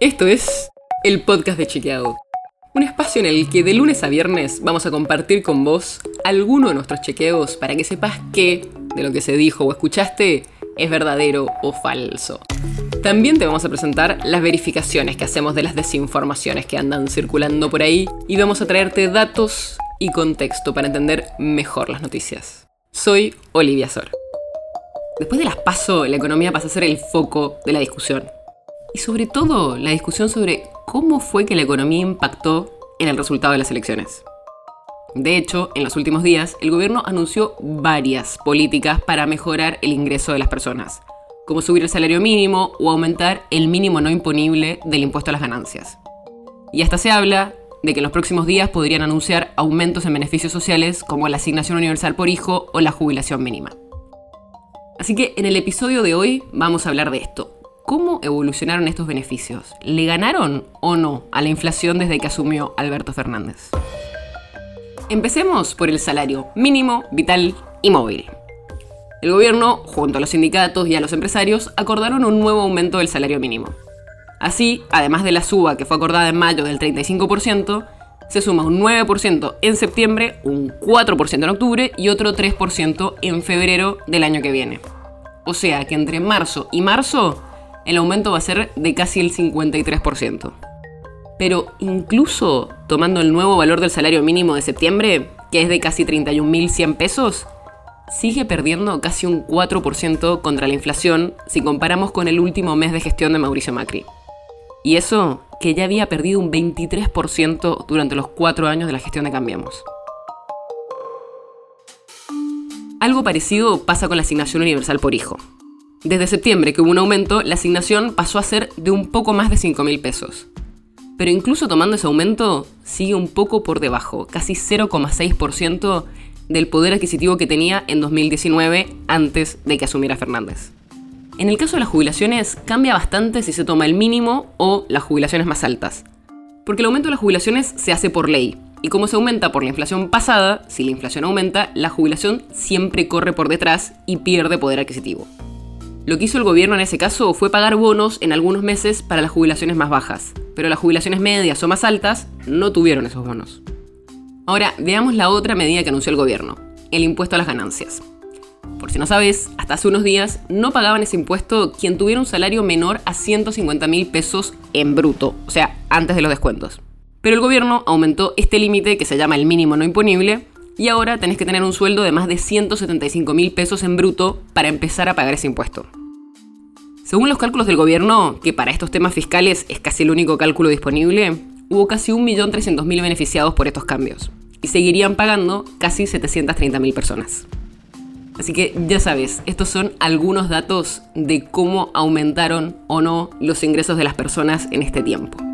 Esto es el podcast de Chequeado. Un espacio en el que de lunes a viernes vamos a compartir con vos alguno de nuestros chequeos para que sepas qué de lo que se dijo o escuchaste es verdadero o falso. También te vamos a presentar las verificaciones que hacemos de las desinformaciones que andan circulando por ahí y vamos a traerte datos y contexto para entender mejor las noticias. Soy Olivia Sor. Después de las PASO, la economía pasa a ser el foco de la discusión. Y sobre todo, la discusión sobre cómo fue que la economía impactó en el resultado de las elecciones. De hecho, en los últimos días, el gobierno anunció varias políticas para mejorar el ingreso de las personas, como subir el salario mínimo o aumentar el mínimo no imponible del impuesto a las ganancias. Y hasta se habla de que en los próximos días podrían anunciar aumentos en beneficios sociales como la asignación universal por hijo o la jubilación mínima. Así que en el episodio de hoy vamos a hablar de esto. ¿Cómo evolucionaron estos beneficios? ¿Le ganaron o no a la inflación desde que asumió Alberto Fernández? Empecemos por el salario mínimo, vital y móvil. El gobierno, junto a los sindicatos y a los empresarios, acordaron un nuevo aumento del salario mínimo. Así, además de la suba que fue acordada en mayo del 35%, se suma un 9% en septiembre, un 4% en octubre y otro 3% en febrero del año que viene. O sea que entre marzo y marzo el aumento va a ser de casi el 53%. Pero incluso tomando el nuevo valor del salario mínimo de septiembre, que es de casi 31.100 pesos, sigue perdiendo casi un 4% contra la inflación si comparamos con el último mes de gestión de Mauricio Macri. Y eso que ya había perdido un 23% durante los cuatro años de la gestión de Cambiemos. Algo parecido pasa con la asignación universal por hijo. Desde septiembre que hubo un aumento, la asignación pasó a ser de un poco más de 5 mil pesos. Pero incluso tomando ese aumento, sigue un poco por debajo, casi 0,6% del poder adquisitivo que tenía en 2019 antes de que asumiera Fernández. En el caso de las jubilaciones, cambia bastante si se toma el mínimo o las jubilaciones más altas. Porque el aumento de las jubilaciones se hace por ley, y como se aumenta por la inflación pasada, si la inflación aumenta, la jubilación siempre corre por detrás y pierde poder adquisitivo. Lo que hizo el gobierno en ese caso fue pagar bonos en algunos meses para las jubilaciones más bajas, pero las jubilaciones medias o más altas no tuvieron esos bonos. Ahora, veamos la otra medida que anunció el gobierno, el impuesto a las ganancias. Por si no sabes, hasta hace unos días no pagaban ese impuesto quien tuviera un salario menor a 150 mil pesos en bruto, o sea, antes de los descuentos. Pero el gobierno aumentó este límite que se llama el mínimo no imponible y ahora tenés que tener un sueldo de más de 175 mil pesos en bruto para empezar a pagar ese impuesto. Según los cálculos del gobierno, que para estos temas fiscales es casi el único cálculo disponible, hubo casi 1.300.000 beneficiados por estos cambios y seguirían pagando casi 730.000 personas. Así que ya sabes, estos son algunos datos de cómo aumentaron o no los ingresos de las personas en este tiempo.